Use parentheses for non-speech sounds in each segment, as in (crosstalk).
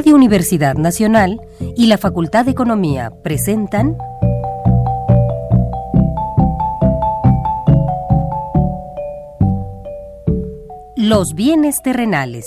Radio Universidad Nacional y la Facultad de Economía presentan Los bienes terrenales.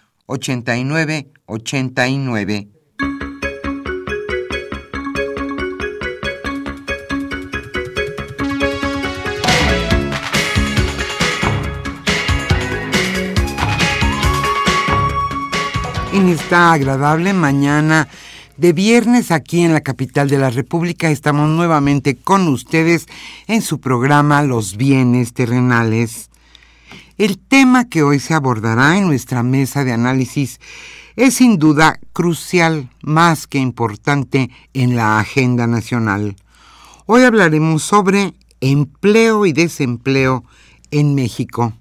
89 89. En esta agradable mañana de viernes aquí en la capital de la República estamos nuevamente con ustedes en su programa Los bienes terrenales. El tema que hoy se abordará en nuestra mesa de análisis es sin duda crucial, más que importante en la agenda nacional. Hoy hablaremos sobre empleo y desempleo en México.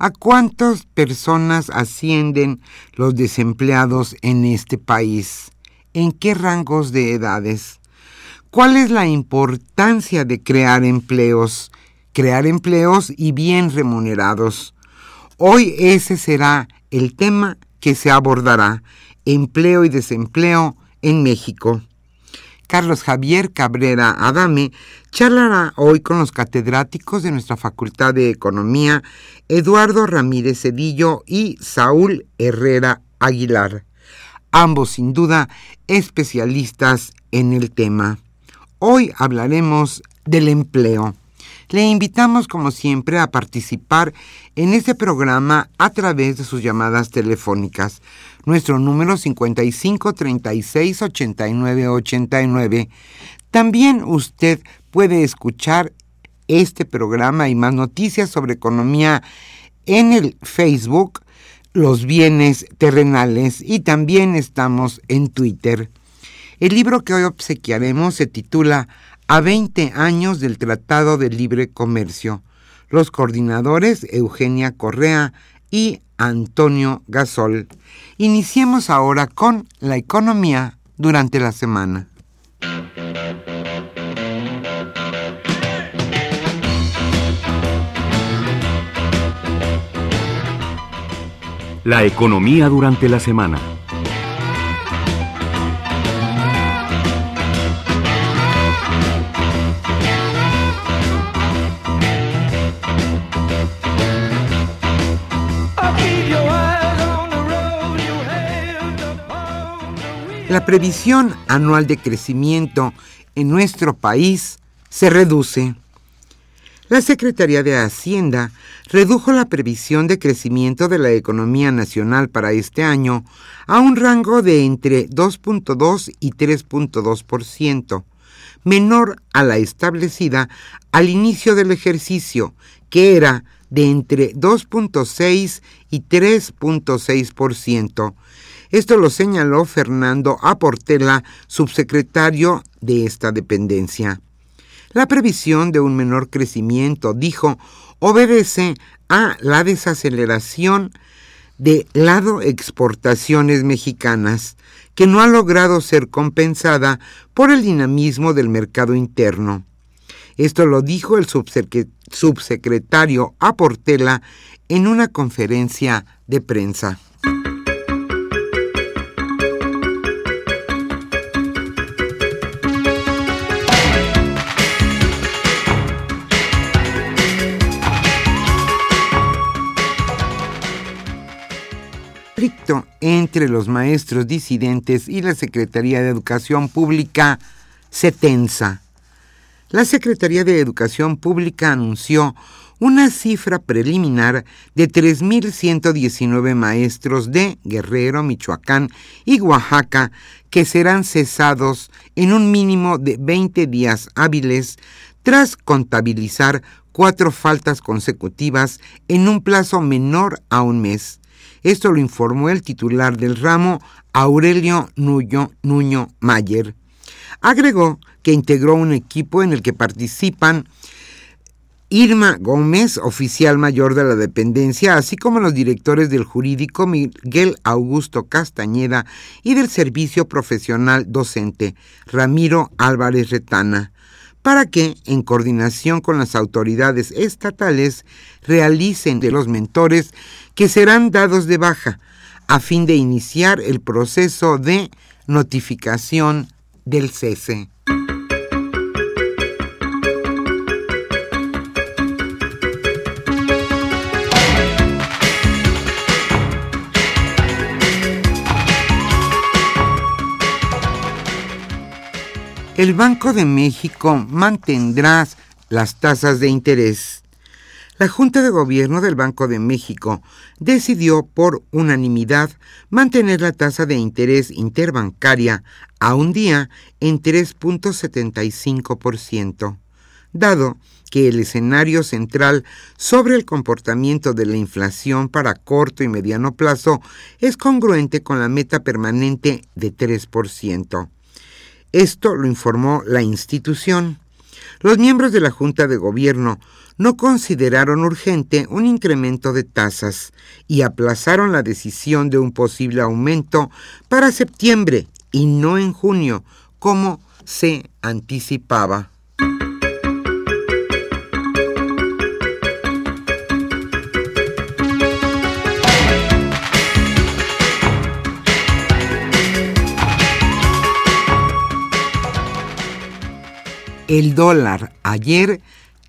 ¿A cuántas personas ascienden los desempleados en este país? ¿En qué rangos de edades? ¿Cuál es la importancia de crear empleos? Crear empleos y bien remunerados. Hoy ese será el tema que se abordará, empleo y desempleo en México. Carlos Javier Cabrera Adame charlará hoy con los catedráticos de nuestra Facultad de Economía, Eduardo Ramírez Cedillo y Saúl Herrera Aguilar, ambos sin duda especialistas en el tema. Hoy hablaremos del empleo. Le invitamos, como siempre, a participar en este programa a través de sus llamadas telefónicas. Nuestro número 55 36 89 89. También usted puede escuchar este programa y más noticias sobre economía en el Facebook, los bienes terrenales, y también estamos en Twitter. El libro que hoy obsequiaremos se titula a 20 años del Tratado de Libre Comercio. Los coordinadores Eugenia Correa y Antonio Gasol. Iniciemos ahora con la economía durante la semana. La economía durante la semana. Previsión anual de crecimiento en nuestro país se reduce. La Secretaría de Hacienda redujo la previsión de crecimiento de la economía nacional para este año a un rango de entre 2.2 y 3.2%, menor a la establecida al inicio del ejercicio, que era de entre 2.6 y 3.6%, esto lo señaló Fernando Aportela, subsecretario de esta dependencia. La previsión de un menor crecimiento, dijo, obedece a la desaceleración de lado exportaciones mexicanas, que no ha logrado ser compensada por el dinamismo del mercado interno. Esto lo dijo el subsecretario Aportela en una conferencia de prensa. Entre los maestros disidentes y la Secretaría de Educación Pública se tensa. La Secretaría de Educación Pública anunció una cifra preliminar de 3.119 maestros de Guerrero, Michoacán y Oaxaca que serán cesados en un mínimo de 20 días hábiles tras contabilizar cuatro faltas consecutivas en un plazo menor a un mes. Esto lo informó el titular del ramo, Aurelio Nuño, Nuño Mayer. Agregó que integró un equipo en el que participan Irma Gómez, oficial mayor de la dependencia, así como los directores del jurídico Miguel Augusto Castañeda y del servicio profesional docente Ramiro Álvarez Retana, para que, en coordinación con las autoridades estatales, realicen de los mentores que serán dados de baja, a fin de iniciar el proceso de notificación del cese. El Banco de México mantendrá las tasas de interés. La Junta de Gobierno del Banco de México decidió por unanimidad mantener la tasa de interés interbancaria a un día en 3.75%, dado que el escenario central sobre el comportamiento de la inflación para corto y mediano plazo es congruente con la meta permanente de 3%. Esto lo informó la institución. Los miembros de la Junta de Gobierno no consideraron urgente un incremento de tasas y aplazaron la decisión de un posible aumento para septiembre y no en junio, como se anticipaba. El dólar ayer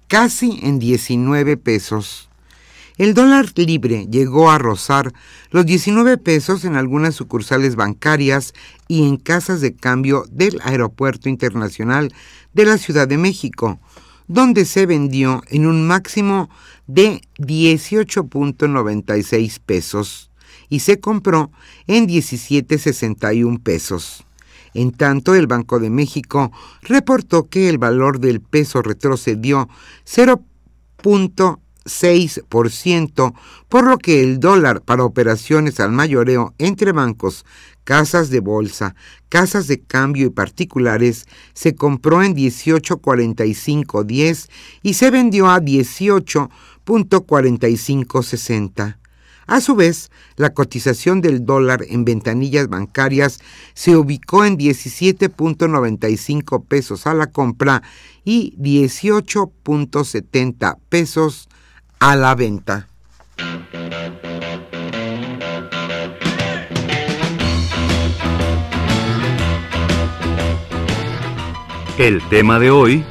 casi en 19 pesos. El dólar libre llegó a rozar los 19 pesos en algunas sucursales bancarias y en casas de cambio del Aeropuerto Internacional de la Ciudad de México, donde se vendió en un máximo de 18.96 pesos y se compró en 17.61 pesos. En tanto, el Banco de México reportó que el valor del peso retrocedió 0.6%, por lo que el dólar para operaciones al mayoreo entre bancos, casas de bolsa, casas de cambio y particulares se compró en 18.4510 y se vendió a 18.4560. A su vez, la cotización del dólar en ventanillas bancarias se ubicó en 17.95 pesos a la compra y 18.70 pesos a la venta. El tema de hoy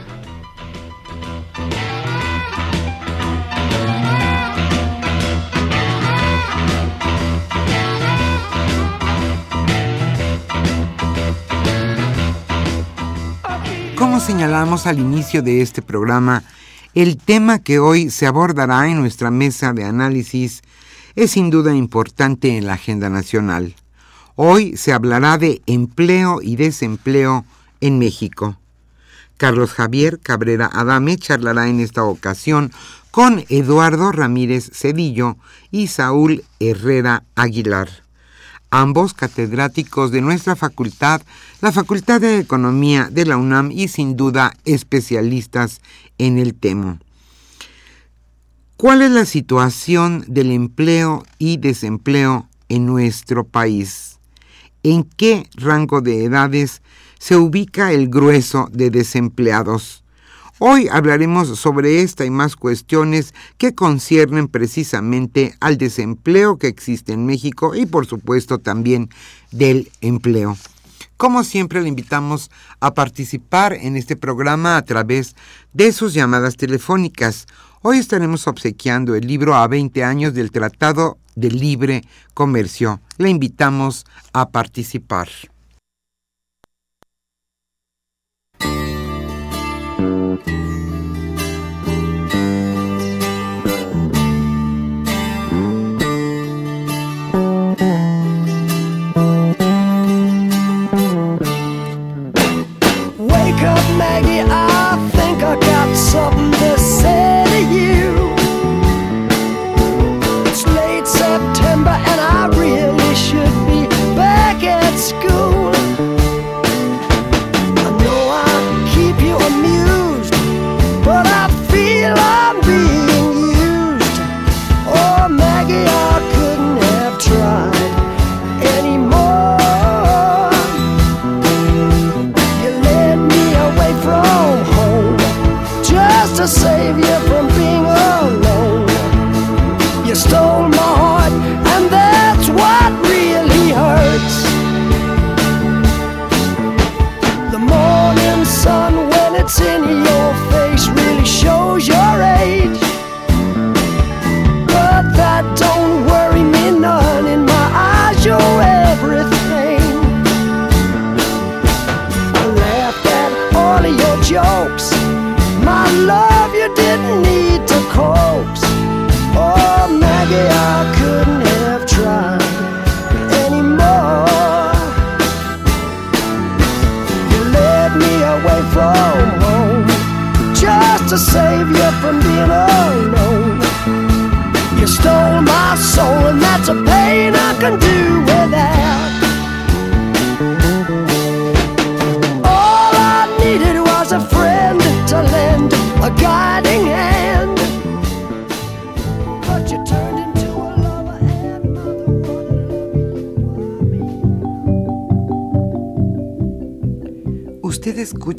señalamos al inicio de este programa, el tema que hoy se abordará en nuestra mesa de análisis es sin duda importante en la agenda nacional. Hoy se hablará de empleo y desempleo en México. Carlos Javier Cabrera Adame charlará en esta ocasión con Eduardo Ramírez Cedillo y Saúl Herrera Aguilar ambos catedráticos de nuestra facultad, la Facultad de Economía de la UNAM y sin duda especialistas en el tema. ¿Cuál es la situación del empleo y desempleo en nuestro país? ¿En qué rango de edades se ubica el grueso de desempleados? Hoy hablaremos sobre esta y más cuestiones que conciernen precisamente al desempleo que existe en México y por supuesto también del empleo. Como siempre le invitamos a participar en este programa a través de sus llamadas telefónicas Hoy estaremos obsequiando el libro a 20 años del Tratado de Libre Comercio. Le invitamos a participar.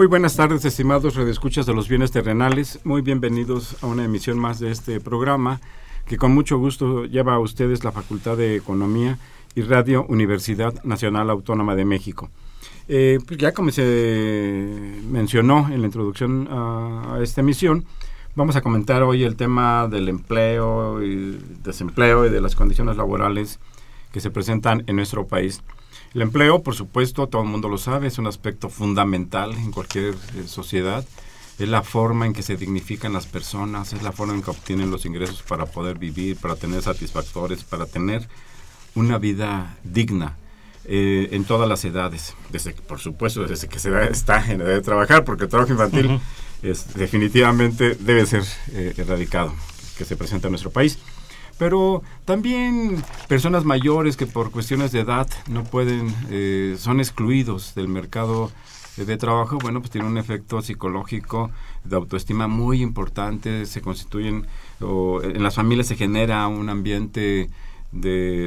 Muy buenas tardes, estimados redescuchas de los bienes terrenales. Muy bienvenidos a una emisión más de este programa que con mucho gusto lleva a ustedes la Facultad de Economía y Radio Universidad Nacional Autónoma de México. Eh, pues ya como se mencionó en la introducción a, esta emisión, vamos a comentar hoy el tema del empleo y desempleo y de las condiciones laborales que se presentan en nuestro país. El empleo, por supuesto, todo el mundo lo sabe, es un aspecto fundamental en cualquier eh, sociedad. Es la forma en que se dignifican las personas, es la forma en que obtienen los ingresos para poder vivir, para tener satisfactores, para tener una vida digna eh, en todas las edades. Desde, por supuesto, desde que se está en edad de trabajar, porque el trabajo infantil es, definitivamente debe ser eh, erradicado, que se presenta en nuestro país pero también personas mayores que por cuestiones de edad no pueden, eh, son excluidos del mercado de trabajo, bueno, pues tiene un efecto psicológico de autoestima muy importante, se constituyen, o en las familias se genera un ambiente de,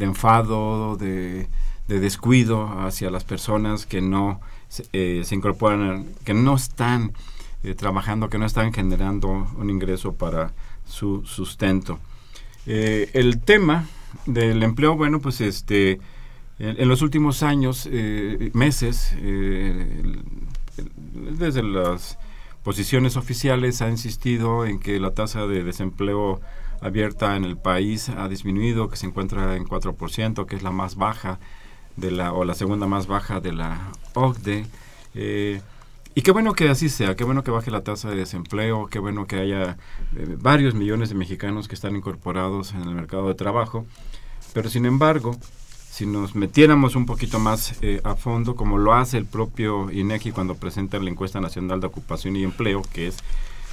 enfado, de, descuido hacia las personas que no eh, se incorporan, que no están eh, trabajando, que no están generando un ingreso para su sustento. Eh, el tema del empleo, bueno, pues este, en, los últimos años, eh, meses, desde las posiciones oficiales ha insistido en que la tasa de desempleo abierta en el país ha disminuido, que se encuentra en 4%, que es la más baja de la, o la segunda más baja de la OCDE. Y qué bueno que así sea, qué bueno que baje la tasa de desempleo, qué bueno que haya eh, varios millones de mexicanos que están incorporados en el mercado de trabajo. Pero sin embargo, si nos metiéramos un poquito más eh, a fondo, como lo hace el propio INEGI cuando presenta la encuesta nacional de ocupación y empleo, que es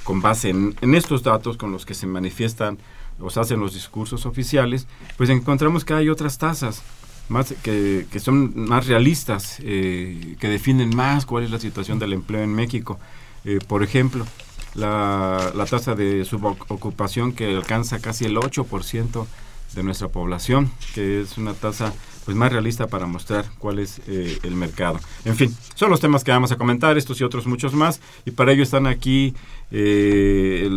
con base en, en estos datos con los que se manifiestan o se hacen los discursos oficiales, pues encontramos que hay otras tasas más que, que son más realistas, eh, que definen más cuál es la situación del empleo en México. Eh, por ejemplo, la, la tasa de subocupación que alcanza casi el 8% de nuestra población, que es una tasa pues más realista para mostrar cuál es eh, el mercado. En fin, son los temas que vamos a comentar, estos y otros muchos más, y para ello están aquí eh,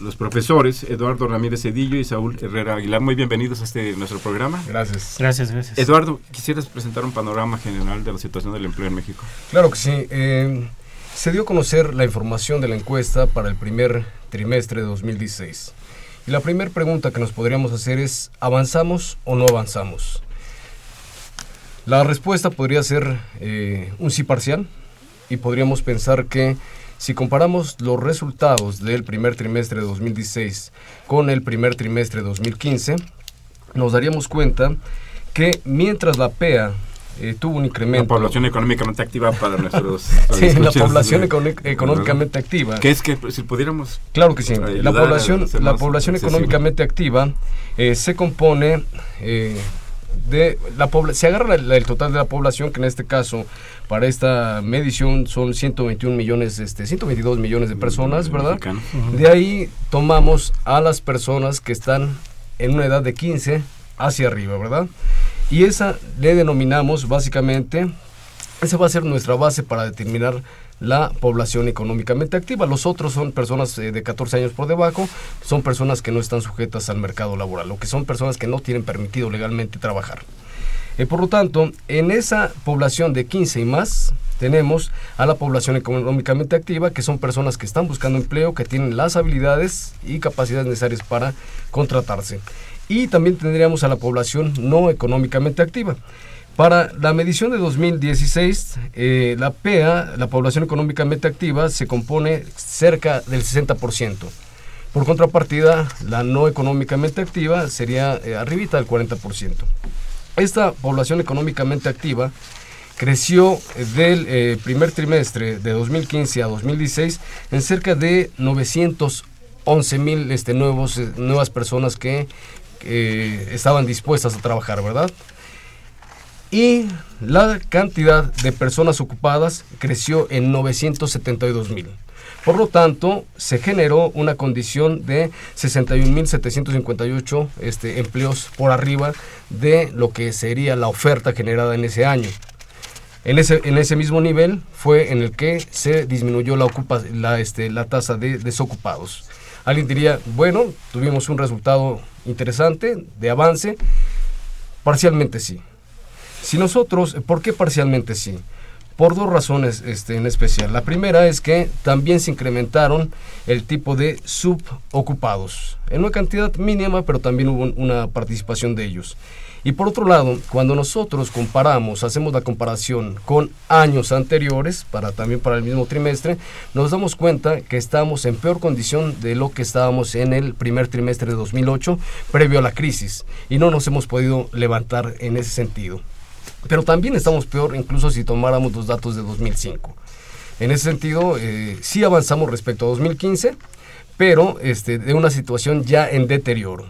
los profesores Eduardo Ramírez Cedillo y Saúl Herrera Aguilar. Muy bienvenidos a este nuestro programa. Gracias. Gracias, gracias. Eduardo, ¿quisieras presentar un panorama general de la situación del empleo en México? Claro que sí. Eh, se dio a conocer la información de la encuesta para el primer trimestre de 2016. Y la primera pregunta que nos podríamos hacer es, ¿avanzamos o no avanzamos? La respuesta podría ser eh, un sí parcial y podríamos pensar que si comparamos los resultados del primer trimestre de 2016 con el primer trimestre de 2015, nos daríamos cuenta que mientras la PEA eh, tuvo un incremento. La población económicamente activa para nuestros. (laughs) sí, la población económicamente activa. Que es que si pudiéramos. Claro que sí. La población, la población económicamente activa eh, se compone eh, de la se agarra el total de la población que en este caso para esta medición son 121 millones este 122 millones de personas verdad de ahí tomamos a las personas que están en una edad de 15 hacia arriba verdad y esa le denominamos básicamente, esa va a ser nuestra base para determinar la población económicamente activa. Los otros son personas eh, de 14 años por debajo, son personas que no están sujetas al mercado laboral, o que son personas que no tienen permitido legalmente trabajar. Eh, por lo tanto, en esa población de 15 y más, tenemos a la población económicamente activa, que son personas que están buscando empleo, que tienen las habilidades y capacidades necesarias para contratarse y también tendríamos a la población no económicamente activa. Para la medición de 2016, eh, la PEA, la población económicamente activa, se compone cerca del 60%. Por contrapartida, la no económicamente activa sería eh, arribita del 40%. Esta población económicamente activa creció del eh, primer trimestre de 2015 a 2016 en cerca de 911 mil este, nuevos, nuevas personas que eh, estaban dispuestas a trabajar, ¿verdad? Y la cantidad de personas ocupadas creció en 972 mil. Por lo tanto, se generó una condición de 61.758 este, empleos por arriba de lo que sería la oferta generada en ese año. En ese, en ese mismo nivel fue en el que se disminuyó la, ocupa, la, este, la tasa de desocupados. Alguien diría, bueno, tuvimos un resultado interesante de avance. Parcialmente sí. Si nosotros, ¿por qué parcialmente sí? Por dos razones este, en especial. La primera es que también se incrementaron el tipo de subocupados, en una cantidad mínima, pero también hubo una participación de ellos. Y por otro lado, cuando nosotros comparamos, hacemos la comparación con años anteriores, para también para el mismo trimestre, nos damos cuenta que estamos en peor condición de lo que estábamos en el primer trimestre de 2008, previo a la crisis, y no nos hemos podido levantar en ese sentido. Pero también estamos peor incluso si tomáramos los datos de 2005. En ese sentido, eh, sí avanzamos respecto a 2015, pero este, de una situación ya en deterioro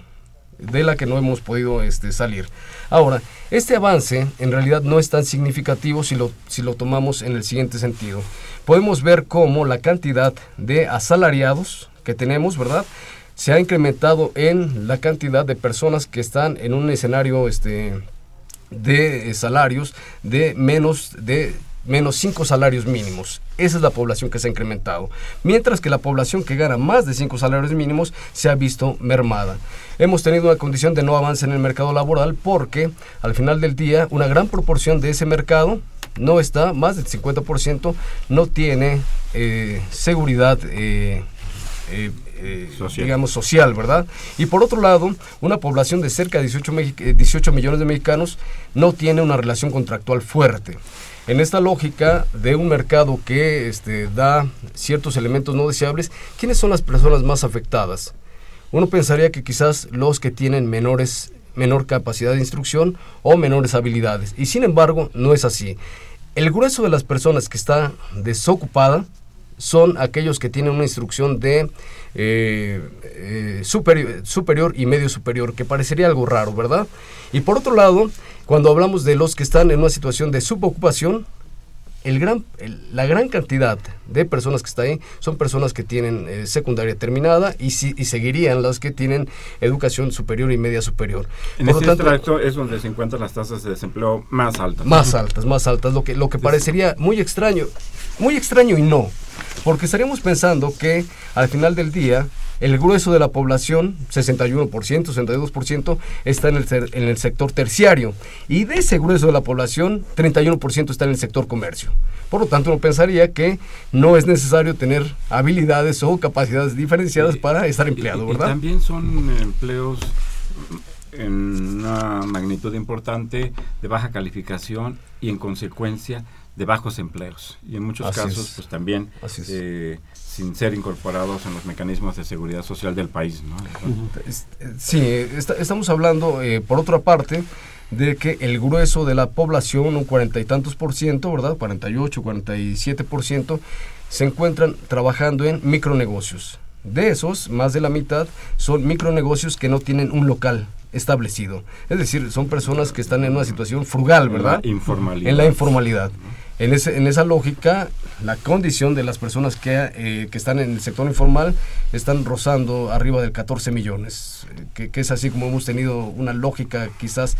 de la que no hemos podido este, salir. Ahora, este avance en realidad no es tan significativo si lo, si lo tomamos en el siguiente sentido. Podemos ver cómo la cantidad de asalariados que tenemos, ¿verdad? Se ha incrementado en la cantidad de personas que están en un escenario este, de salarios de menos de menos 5 salarios mínimos. Esa es la población que se ha incrementado. Mientras que la población que gana más de 5 salarios mínimos se ha visto mermada. Hemos tenido una condición de no avance en el mercado laboral porque al final del día una gran proporción de ese mercado no está, más del 50%, no tiene eh, seguridad. Eh, eh, digamos, social, ¿verdad? Y por otro lado, una población de cerca de 18, 18 millones de mexicanos no tiene una relación contractual fuerte. En esta lógica de un mercado que este, da ciertos elementos no deseables, ¿quiénes son las personas más afectadas? Uno pensaría que quizás los que tienen menores, menor capacidad de instrucción o menores habilidades. Y sin embargo, no es así. El grueso de las personas que está desocupada son aquellos que tienen una instrucción de eh, eh, superior, superior y medio superior, que parecería algo raro, ¿verdad? Y por otro lado, cuando hablamos de los que están en una situación de subocupación, el gran, la gran cantidad de personas que está ahí son personas que tienen eh, secundaria terminada y, si, y seguirían las que tienen educación superior y media superior. En Por ese tracto es donde se encuentran las tasas de desempleo más altas. Más altas, más altas, lo que, lo que parecería muy extraño, muy extraño y no, porque estaríamos pensando que al final del día el grueso de la población, 61%, 62%, está en el, en el sector terciario. Y de ese grueso de la población, 31% está en el sector comercio. Por lo tanto, uno pensaría que no es necesario tener habilidades o capacidades diferenciadas para estar empleado, ¿verdad? también son empleos en una magnitud importante de baja calificación y en consecuencia de bajos empleos. Y en muchos casos, pues también eh, sin ser incorporados en los mecanismos de seguridad social del país. ¿no? Sí, estamos hablando, eh, por otra parte, de que el grueso de la población, un cuarenta y tantos por ciento, ¿verdad? 48, 47 por ciento, se encuentran trabajando en micronegocios. De esos, más de la mitad son micronegocios que no tienen un local establecido. Es decir, son personas que están en una situación frugal, ¿verdad? En la informalidad. En la informalidad. En, ese, en esa lógica, la condición de las personas que, eh, que, están en el sector informal están rozando arriba del 14 millones, que, que, es así como hemos tenido una lógica quizás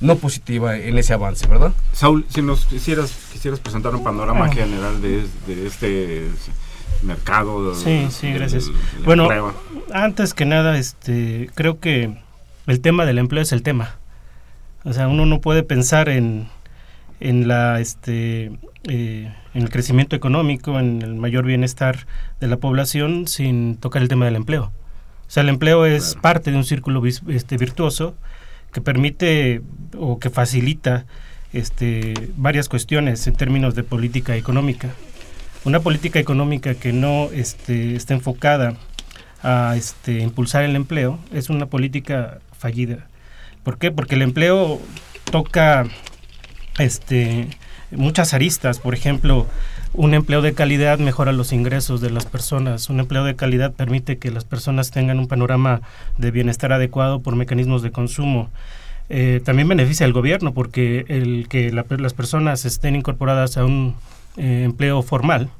no positiva en ese avance, ¿verdad? Saúl, si nos quisieras, quisieras presentar un panorama general de, de, este mercado. Sí, sí, gracias. bueno, antes que nada, este, creo que el tema del empleo es el tema. O sea, uno no puede pensar en en la este eh, en el crecimiento económico, en el mayor bienestar de la población sin tocar el tema del empleo. O sea, el empleo es parte de un círculo este, virtuoso que permite o que facilita este, varias cuestiones en términos de política económica. Una política económica que no este, está enfocada a este, impulsar el empleo es una política fallida. ¿Por qué? Porque el empleo toca este, muchas aristas. Por ejemplo, un empleo de calidad mejora los ingresos de las personas. Un empleo de calidad permite que las personas tengan un panorama de bienestar adecuado por mecanismos de consumo. Eh, también beneficia al gobierno porque el que las personas estén incorporadas a un eh, empleo formal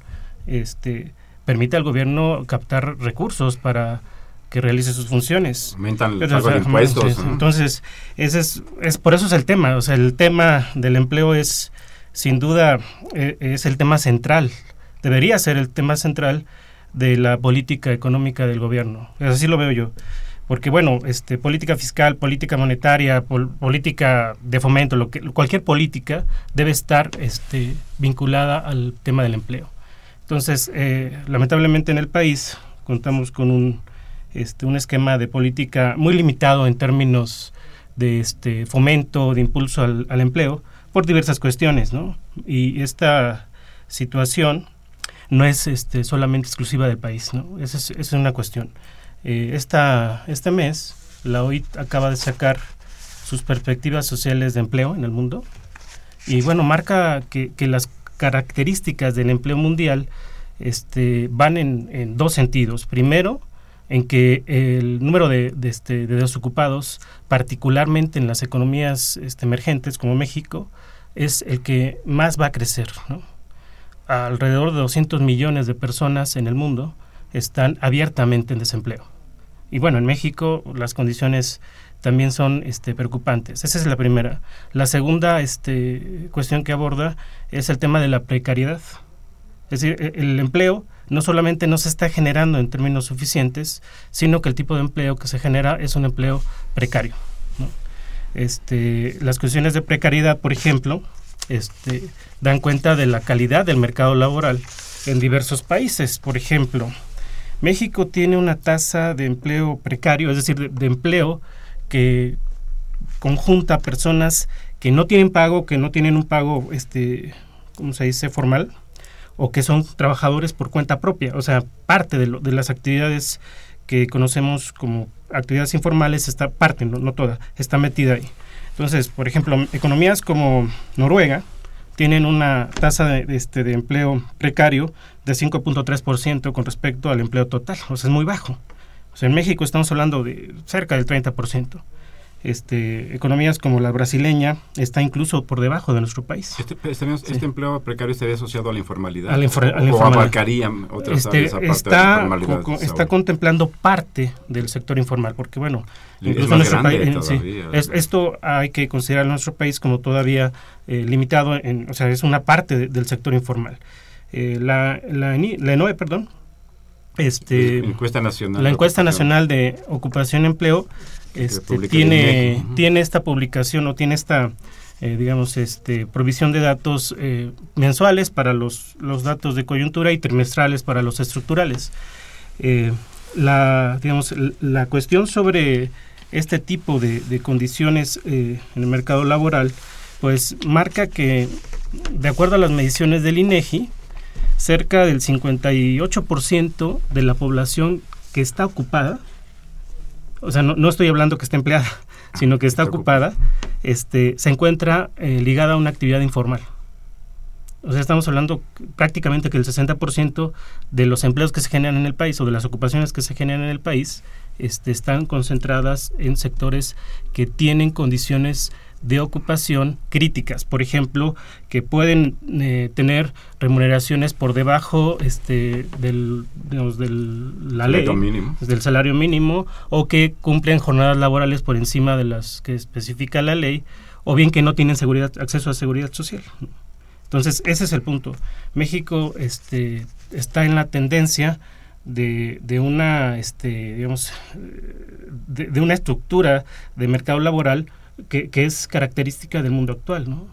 este, permite al gobierno captar recursos para que realice sus funciones. Aumentan los impuestos. Entonces, ese es, es, por eso es el tema. O sea, el tema del empleo es, sin duda, e, es el tema central. Debería ser el tema central de la política económica del gobierno. Así lo veo yo. Porque, bueno, este, política fiscal, política monetaria, política de fomento, lo que, cualquier política debe estar este, vinculada al tema del empleo. Entonces, eh, lamentablemente en el país contamos con un este, un esquema de política muy limitado en términos de este fomento, de impulso al, empleo, por diversas cuestiones, ¿no? Y esta situación no es este, solamente exclusiva del país, ¿no? Esa es, una cuestión. Eh, esta, este mes, la OIT acaba de sacar sus perspectivas sociales de empleo en el mundo y, bueno, marca que, las características del empleo mundial este, van en, en dos sentidos. Primero, en que el número de, este, de desocupados, particularmente en las economías este, emergentes como México, es el que más va a crecer. Alrededor de 200 millones de personas en el mundo están abiertamente en desempleo. Y bueno, en México las condiciones también son este, preocupantes. Esa es la primera. La segunda este, cuestión que aborda es el tema de la precariedad. Es decir, e, el empleo no solamente no se está generando en términos suficientes, sino que el tipo de empleo que se genera es un empleo precario. Este, las cuestiones de precariedad, por ejemplo, este, dan cuenta de la calidad del mercado laboral en diversos países. Por ejemplo, México tiene una tasa de empleo precario, es decir, de, empleo que conjunta personas que no tienen pago, que no tienen un pago, este, ¿cómo se dice?, formal, o que son trabajadores por cuenta propia, o sea, parte de, de las actividades que conocemos como actividades informales, está parte, no, toda, está metida ahí. Entonces, por ejemplo, economías como Noruega tienen una tasa de, este, de empleo precario de 5.3% con respecto al empleo total, o sea, es muy bajo. En México estamos hablando de cerca del 30%. Este, economías como la brasileña está incluso por debajo de nuestro país. Este, este, este empleo precario estaría asociado a la informalidad. A la, infor a la o informalidad. abarcaría otras Este, áreas aparte de la está, informalidad. co- está contemplando parte del sector informal, porque bueno, Es incluso más nuestro grande país, eh, sí, es- esto hay que considerar nuestro país como todavía eh, limitado, en, o sea, es una parte de- del sector informal. Eh, la, la, la ENOE, perdón, este, encuesta nacional. la encuesta ocupación. nacional de ocupación y empleo este, tiene, tiene esta publicación o tiene esta eh, digamos este provisión de datos eh, mensuales para los, los datos de coyuntura y trimestrales para los estructurales. Eh, la digamos la cuestión sobre este tipo de, de condiciones en el mercado laboral pues marca que de acuerdo a las mediciones del INEGI cerca del 58% de la población que está ocupada, o sea, no, no estoy hablando que esté empleada, sino que está ocupada, este, se encuentra eh, ligada a una actividad informal. O sea, estamos hablando prácticamente que el 60% de los empleos que se generan en el país o de las ocupaciones que se generan en el país este, están concentradas en sectores que tienen condiciones de ocupación críticas, por ejemplo, que pueden eh, tener remuneraciones por debajo este, del, digamos, del la ley, mínimo. del salario mínimo, o que cumplen jornadas laborales por encima de las que especifica la ley, o bien que no tienen seguridad, acceso a seguridad social. Entonces, ese es el punto. México este, está en la tendencia de, de una, este, digamos, eh, de, de una estructura de mercado laboral que, que es característica del mundo actual, ¿no?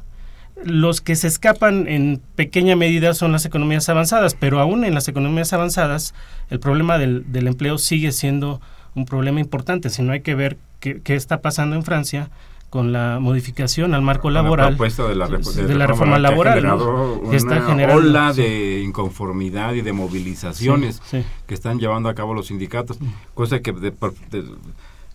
Los que se escapan en pequeña medida son las economías avanzadas, pero aún en las economías avanzadas el problema del, del empleo sigue siendo un problema importante. Si no hay que ver qué, qué está pasando en Francia con la modificación al marco la laboral de la, de la reforma laboral, ¿no? está una generando, ola sí. de inconformidad y de movilizaciones Sí, sí. que están llevando a cabo los sindicatos, cosa que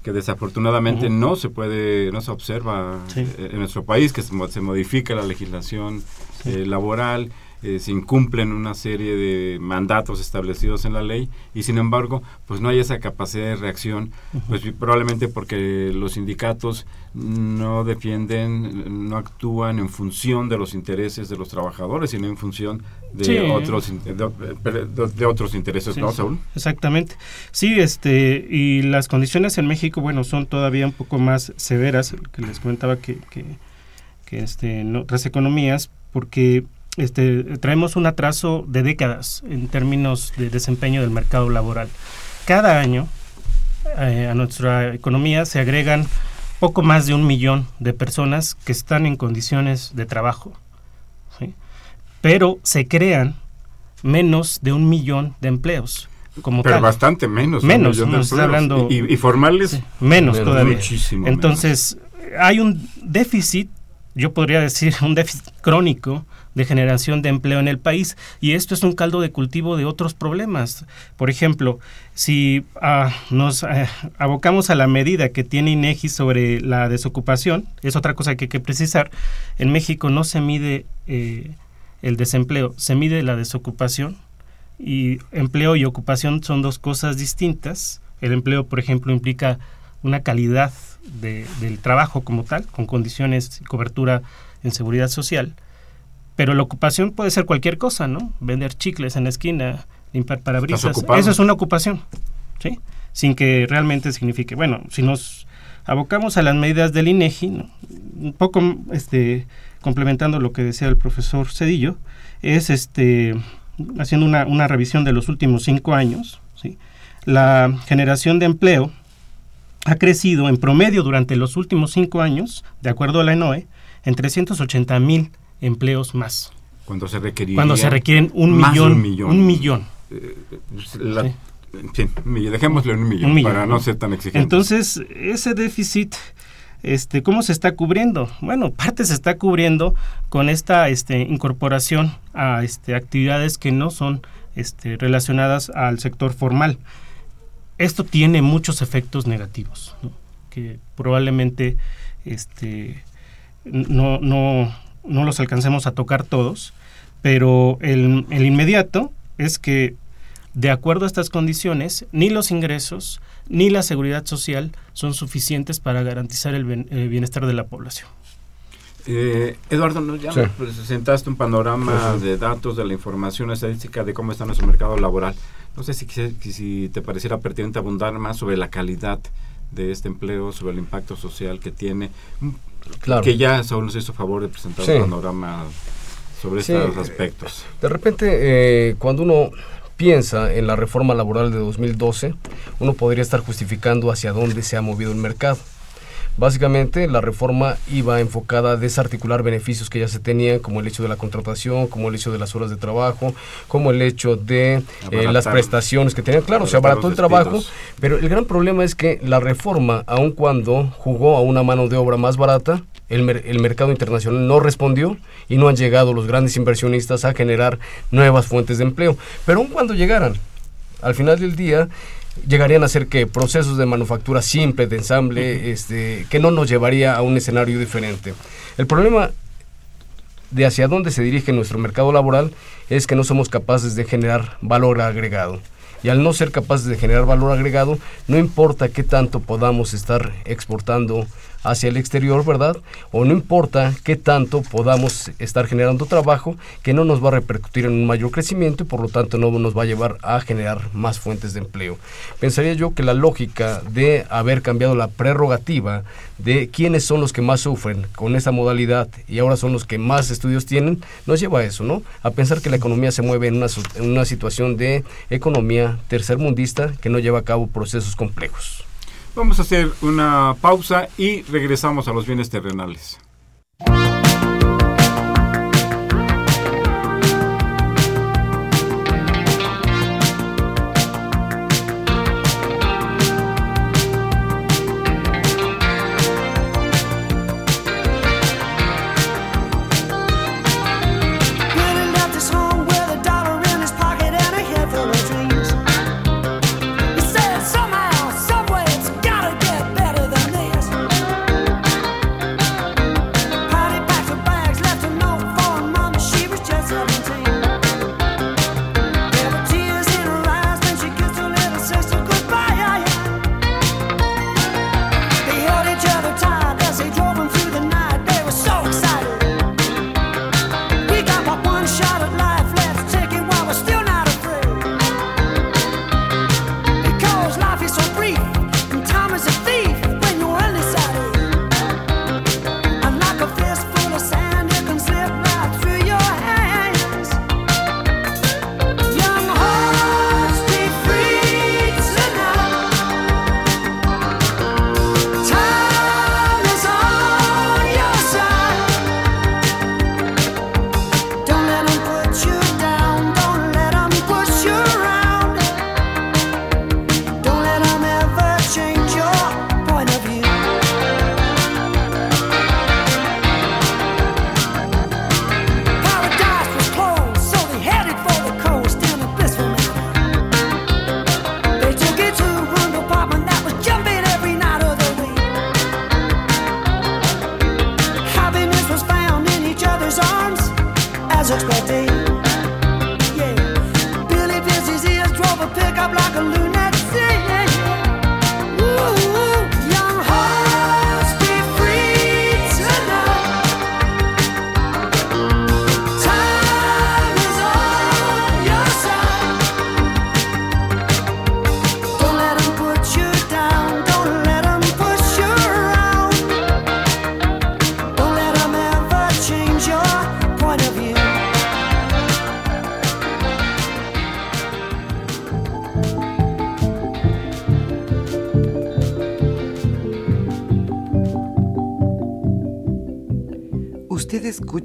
que desafortunadamente no se puede, no se observa Sí. eh, en nuestro país, que se, mo- se modifica la legislación Sí. eh, laboral, eh, se incumplen una serie de mandatos establecidos en la ley y sin embargo pues no hay esa capacidad de reacción pues probablemente porque los sindicatos no defienden no actúan en función de los intereses de los trabajadores sino en función de Sí. otros de, de- de otros intereses Sí, no Saúl Exactamente. Sí, este, y las condiciones en México, bueno, son todavía un poco más severas, que les comentaba que, que, que, este, en otras economías, porque este, traemos un atraso de décadas en términos de desempeño del mercado laboral. Cada año eh, a nuestra economía se agregan poco más de un millón de personas que están en condiciones de trabajo. ¿sí? Pero se crean menos de un millón de empleos como pero tal. bastante menos un Menos, empleos. hablando- y, y formales Sí, menos Menos, todavía. muchísimo Entonces, hay un déficit, yo podría decir, un déficit crónico de generación de empleo en el país y esto es un caldo de cultivo de otros problemas. Por ejemplo, si ah, nos eh, abocamos a la medida que tiene INEGI sobre la desocupación, es otra cosa que hay que precisar, en México no se mide eh, el desempleo, se mide la desocupación y empleo y ocupación son dos cosas distintas. El empleo, por ejemplo, implica una calidad de- del trabajo como tal, con condiciones y cobertura en seguridad social. Pero la ocupación puede ser cualquier cosa, ¿no? Vender chicles en la esquina, limpiar parabrisas. Eso es una ocupación, ¿sí? Sin que realmente signifique. Bueno, si nos abocamos a las medidas del INEGI, ¿no? un poco este, complementando lo que decía el profesor Cedillo, es este haciendo una, una revisión de los últimos cinco años, ¿sí? la generación de empleo ha crecido en promedio durante los últimos cinco años, de acuerdo a la ENOE, en 380 mil empleos más. cuando se requeriría Cuando se requieren un más millón, un millón. un millón. eh, la- Sí. en fin, un millón, dejémosle un millón, Un millón, para ¿no? no ser tan exigentes. Entonces, ese déficit, este, ¿cómo se está cubriendo? Bueno, parte se está cubriendo con esta este, incorporación a este, actividades que no son este, relacionadas al sector formal. Esto tiene muchos efectos negativos, ¿no? que probablemente este, no, no, no los alcancemos a tocar todos, pero el, el inmediato es que de acuerdo a estas condiciones, ni los ingresos ni la seguridad social son suficientes para garantizar el, bienestar de la población. Eh, Eduardo, ¿no? ya presentaste un panorama de datos, de la información estadística de cómo está nuestro mercado laboral. No sé si, si te pareciera pertinente abundar más sobre la calidad de este empleo, sobre el impacto social que tiene. Claro. Que ya Saúl nos hizo favor de presentar un panorama sobre estos aspectos. De repente, eh, cuando uno piensa en la reforma laboral de 2012, uno podría estar justificando hacia dónde se ha movido el mercado. Básicamente, la reforma iba enfocada a desarticular beneficios que ya se tenían, como el hecho de la contratación, como el hecho de las horas de trabajo, como el hecho de eh, las prestaciones que tenían. Claro, se abarató el trabajo, pero el gran problema es que la reforma, aun cuando jugó a una mano de obra más barata, el, el, mercado internacional no respondió y no han llegado los grandes inversionistas a generar nuevas fuentes de empleo. Pero aun cuando llegaran, al final del día llegarían a ser que procesos de manufactura simple, de ensamble, este, que no nos llevaría a un escenario diferente. El problema de hacia dónde se dirige nuestro mercado laboral es que no somos capaces de generar valor agregado. Y al no ser capaces de generar valor agregado, no importa qué tanto podamos estar exportando hacia el exterior, ¿verdad? O no importa qué tanto podamos estar generando trabajo que no nos va a repercutir en un mayor crecimiento y por lo tanto no nos va a llevar a generar más fuentes de empleo. Pensaría yo que la lógica de haber cambiado la prerrogativa de quiénes son los que más sufren con esta modalidad y ahora son los que más estudios tienen, nos lleva a eso, ¿no? A pensar que la economía se mueve en una, en una situación de economía tercermundista que no lleva a cabo procesos complejos. Vamos a hacer una pausa y regresamos a los bienes terrenales.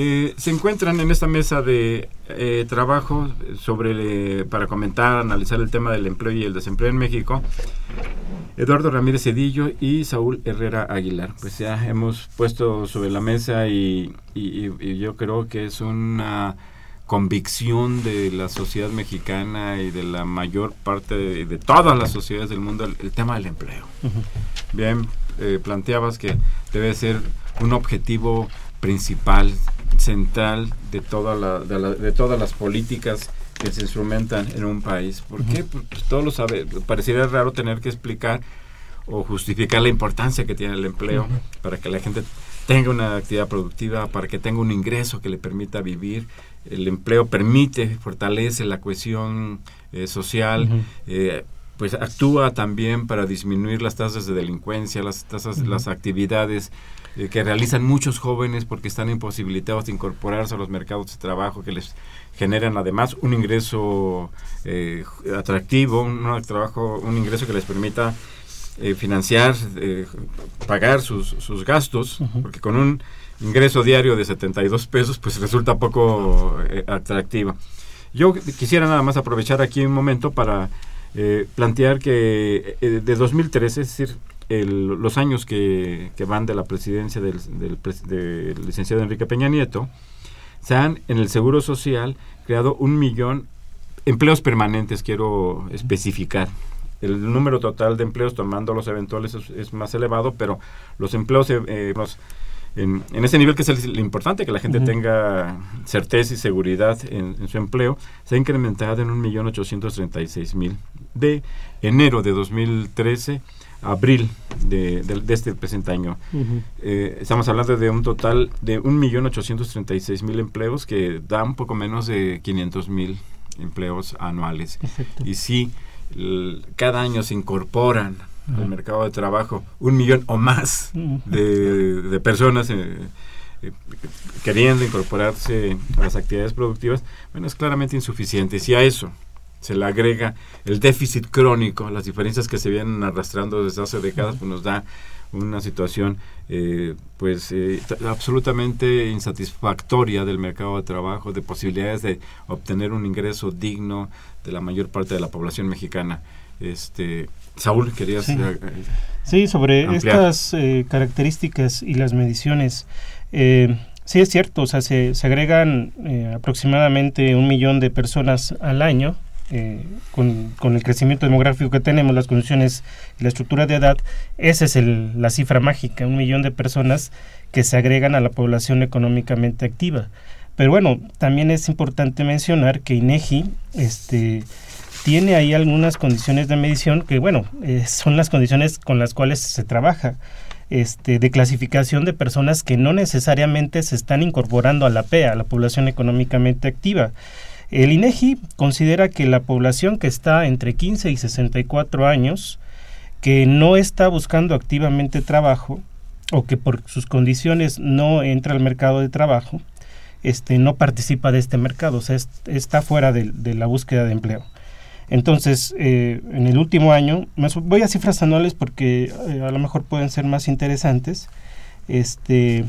Eh, se encuentran en esta mesa de eh, trabajo sobre para comentar, analizar el tema del empleo y el desempleo en México. Eduardo Ramírez Cedillo y Saúl Herrera Aguilar. Pues ya hemos puesto sobre la mesa y, yo creo que es una convicción de la sociedad mexicana y de la mayor parte de, todas las sociedades del mundo el, tema del empleo. Bien, eh, planteabas que debe ser un objetivo principal, central de, toda la, de, todas las políticas que se instrumentan en un país. ¿Por qué? Pues todos lo sabe. Parecería raro tener que explicar o justificar la importancia que tiene el empleo para que la gente tenga una actividad productiva, para que tenga un ingreso que le permita vivir. El empleo permite, fortalece la cohesión eh, social, eh, pues actúa también para disminuir las tasas de delincuencia, las tasas, las actividades eh, que realizan muchos jóvenes porque están imposibilitados de incorporarse a los mercados de trabajo que les generan además un ingreso eh, atractivo, un, trabajo, un ingreso que les permita eh, financiar, pagar sus, sus gastos, porque con un ingreso diario de 72 pesos pues resulta poco atractivo. Yo quisiera nada más aprovechar aquí un momento para plantear que de 2013, es decir, los años que, van de la presidencia del, licenciado Enrique Peña Nieto, se han en el Seguro Social creado un millón empleos permanentes, quiero especificar. El número total de empleos, tomando los eventuales, es, más elevado, pero los empleos eh, eh, en, ese nivel que es el, importante, que la gente tenga certeza y seguridad en, en, su empleo, se ha incrementado en un millón ochocientos treinta y seis mil. De enero de 2013 abril de, este presente año. Eh, estamos hablando de un total de 1.836.000 empleos que da un poco menos de 500.000 empleos anuales. Y si cada año se incorporan al mercado de trabajo un millón o más de, personas eh, eh, queriendo incorporarse a las actividades productivas, bueno, es claramente insuficiente. Si a eso se le agrega el déficit crónico, las diferencias que se vienen arrastrando desde hace décadas, pues nos da una situación eh, pues eh, absolutamente insatisfactoria del mercado de trabajo, de posibilidades de obtener un ingreso digno de la mayor parte de la población mexicana. Este, Saúl, querías sí, eh, sobre estas características y las mediciones. sí es cierto, o sea, se, se agregan aproximadamente un millón de personas al año eh, con, el crecimiento demográfico que tenemos, las condiciones y la estructura de edad, esa es la cifra mágica, un millón de personas que se agregan a la población económicamente activa. Pero bueno, también es importante mencionar que INEGI este, tiene ahí algunas condiciones de medición que, bueno, eh, son las condiciones con las cuales se trabaja. Este, de clasificación de personas que no necesariamente se están incorporando a la PEA, a la población económicamente activa. El INEGI considera que la población que está entre 15 y 64 años, que no está buscando activamente trabajo o que por sus condiciones no entra al mercado de trabajo, este, no participa de este mercado, o sea, está fuera de, la búsqueda de empleo. Entonces, eh, en el último año, voy a cifras anuales porque eh, a lo mejor pueden ser más interesantes. Este,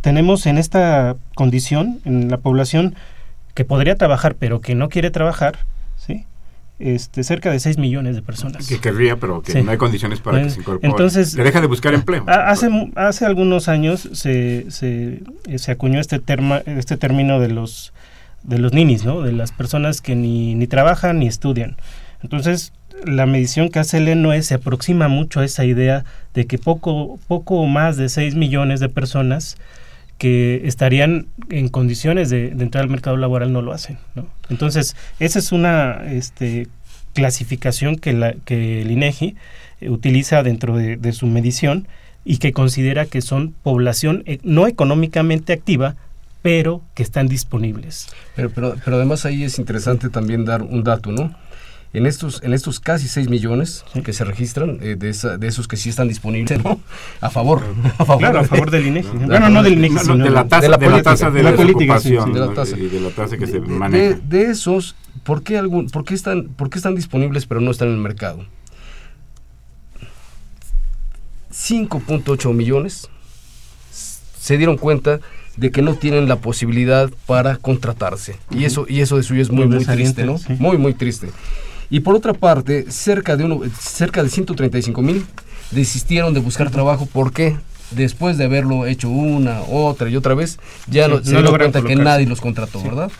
tenemos en esta condición, en la población, que podría trabajar pero que no quiere trabajar, ¿sí? Este, cerca de 6 millones de personas. Que querría, pero que no hay condiciones para que se incorpore. Entonces, que deja de buscar empleo. Hace, hace algunos años se, se, se acuñó este, terma, este término de los, de los ninis, ¿no? De las personas que ni, ni trabajan ni estudian. Entonces, la medición que hace el ENOE se aproxima mucho a esa idea de que poco, poco más de 6 millones de personas que estarían en condiciones de, entrar al mercado laboral no lo hacen. Entonces, esa es una este, clasificación que, la, que el INEGI eh, utiliza dentro de, su medición y que considera que son población eh, no económicamente activa, pero que están disponibles. Pero, pero, pero además ahí es interesante también dar un dato, ¿no? En estos, en estos casi 6 millones que se registran, eh, de, de, esos que sí están disponibles, ¿no? a favor. A favor, claro, a favor del INEGI. bueno, no del INEGI, sino de la tasa de la, de la, tasa de la, política, ocupación, de la tasa. y de la tasa que se maneja. De, esos, ¿por qué, algún, por, qué están, ¿por qué están disponibles pero no están en el mercado? 5.8 millones se dieron cuenta de que no tienen la posibilidad para contratarse. Y eso, y eso de suyo es muy, muy triste, ¿no? Muy, muy triste. Y por otra parte, cerca de, uno, cerca de 135 mil desistieron de buscar trabajo. ¿Por qué? Después de haberlo hecho una, otra y otra vez, ya Sí, no, no se dieron lograron cuenta que nadie los contrató, ¿verdad?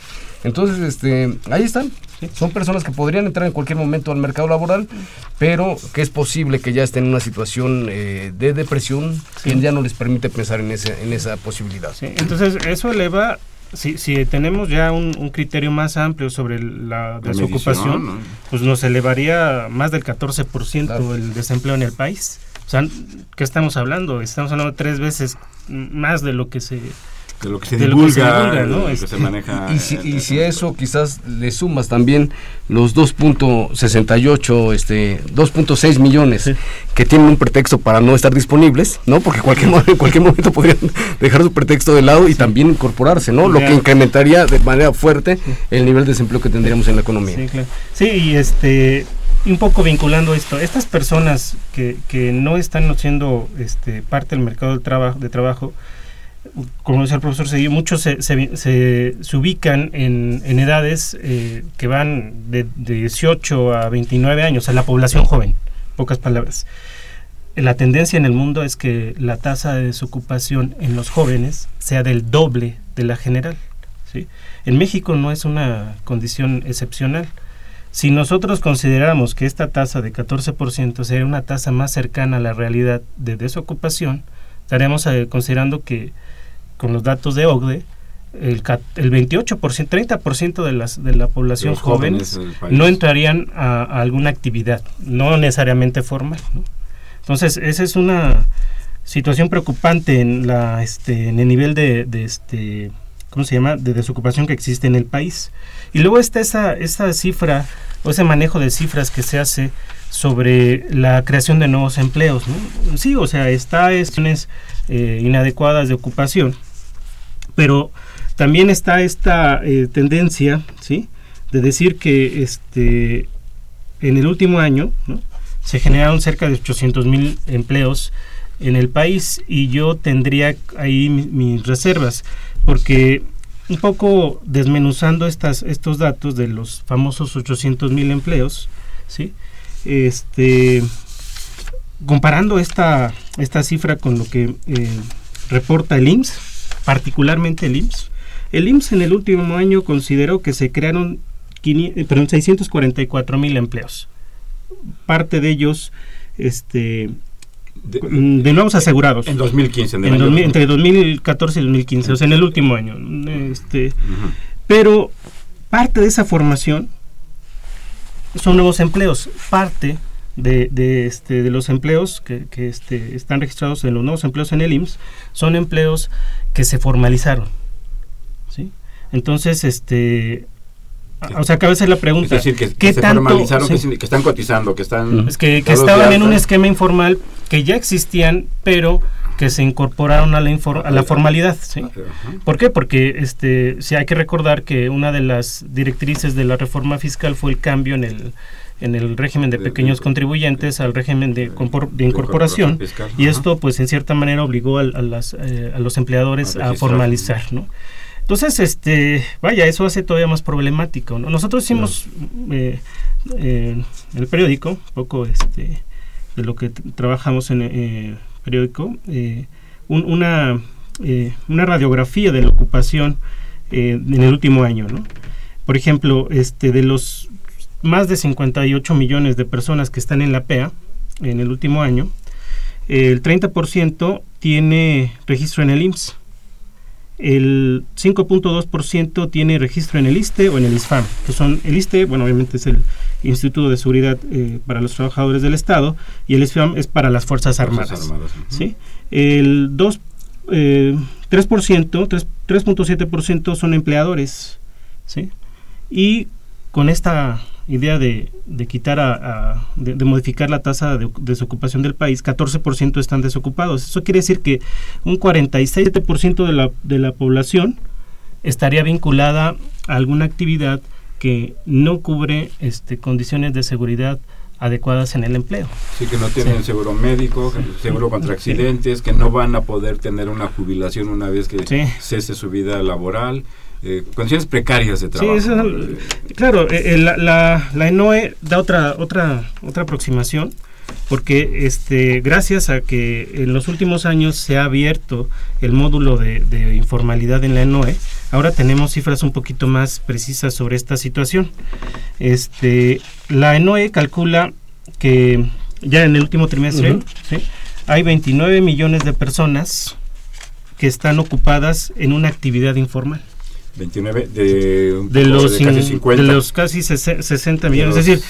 Entonces, este, ahí están. Son personas que podrían entrar en cualquier momento al mercado laboral, pero que es posible que ya estén en una situación eh, de depresión que ya no les permite pensar en, ese, en esa posibilidad. Entonces eso eleva, si, si tenemos ya un, un criterio más amplio sobre la La desocupación, medición, ¿no? pues nos elevaría más del 14% Claro. el desempleo en el país. O sea, ¿qué estamos hablando? Estamos hablando de tres veces más de lo que se... De lo que se de lo que se divulga, de Este, se maneja. Y si, y si a eso quizás le sumas también los 2.68, este, 2.6 millones Sí. que tienen un pretexto para no estar disponibles, ¿no? Porque cualquier, en cualquier momento podrían dejar su pretexto de lado y también incorporarse, ¿no? Lo que incrementaría de manera fuerte el nivel de desempleo que tendríamos en la economía. Sí, claro. Sí, y este, un poco vinculando esto, estas personas que, que no están siendo este, parte del mercado del trabajo, de trabajo, como decía el profesor Seguí, muchos se, se, ubican en, en edades eh, que van de, de 18 a 29 años, a la población joven, pocas palabras. La tendencia en el mundo es que la tasa de desocupación en los jóvenes sea del doble de la general. ¿sí? En México no es una condición excepcional. Si nosotros consideramos que esta tasa de 14% sería una tasa más cercana a la realidad de desocupación, estaríamos eh, considerando que con los datos de OCDE, el, el 28%, 30% de, las, de la población los joven no entrarían a, a alguna actividad, no necesariamente formal. ¿no? Entonces, esa es una situación preocupante en, la, este, en el nivel de, de este, ¿cómo se llama?, de desocupación que existe en el país. Y luego está esa, esa cifra o ese manejo de cifras que se hace sobre la creación de nuevos empleos. ¿no? Sí, o sea, está cuestiones eh, inadecuadas de ocupación, pero también está esta eh, tendencia, ¿sí?, de decir que este, en el último año se generaron cerca de 800 mil empleos en el país y yo tendría ahí mi- mis reservas porque un poco desmenuzando estas, estos datos de los famosos 800 mil empleos, ¿sí? este, comparando esta, esta cifra con lo que eh, reporta el IMSS, particularmente el IMSS, el IMSS en el último año consideró que se crearon 500 eh, perdón, 644 mil empleos. Parte de ellos este, De- mm, de nuevos asegurados. en 2015, en el En año- 2000 entre 2014 y 2015, o sea, en el último año. Este, pero parte de esa formación son nuevos empleos. Parte de, de, este, de los empleos que, que, este, están registrados en los nuevos empleos en el IMSS son empleos que se formalizaron. ¿sí? Entonces, este, o sea, cabe hacer la pregunta. Es decir, que, que ¿qué se tanto- formalizaron, que, sí. sin- que están cotizando, que están... Es que, que estaban en un esquema informal que ya existían, pero que se incorporaron a la, infor- a la formalidad. ¿sí? ¿Por qué? Porque este, sí hay que recordar que una de las directrices de la reforma fiscal fue el cambio en el, en el régimen de pequeños de- contribuyentes al régimen de, compor- de incorporación fiscal, y ajá. esto pues en cierta manera obligó a, las, eh, a los empleadores A formalizar, ¿no? Entonces, este, vaya, eso hace todavía más problemático. ¿no? Nosotros hicimos eh, eh, en el periódico, un poco este, de lo que trabajamos en el eh, periódico, eh, un- una, eh, una radiografía de la ocupación eh, en el último año. ¿no? Por ejemplo, este, de los más de 58 millones de personas que están en la PEA en el último año, el 30% tiene registro en el IMSS el 5.2% tiene registro en el ISTE o en el ISFAM, que son el ISTE, bueno, obviamente es el Instituto de Seguridad eh, para los Trabajadores del Estado, y el ISFAM es para las Fuerzas Fuerzas Armadas. Armadas, ujú. ¿sí? El 2, eh, 3%, 3 3.7% son empleadores, ¿sí? Y con esta idea de, de quitar a, a- de, de modificar la tasa de desocupación del país, 14% están desocupados. Eso quiere decir que un 47% de la, de la población estaría vinculada a alguna actividad que no cubre este, condiciones de seguridad adecuadas en el empleo. Sí, que no tienen Sí. seguro médico, seguro contra accidentes, que no van a poder tener una jubilación una vez que cese su vida laboral eh, condiciones precarias de trabajo. Sí, claro, la, la, la ENOE da otra, otra, otra aproximación porque este, gracias a que en los últimos años se ha abierto el módulo de, informalidad en la ENOE, ahora tenemos cifras un poquito más precisas sobre esta situación. Este, la ENOE calcula que ya en el último trimestre hay 29 millones de personas que están ocupadas en una actividad informal. 29 de, de, los, casi 50. de los casi 60 millones. Es decir,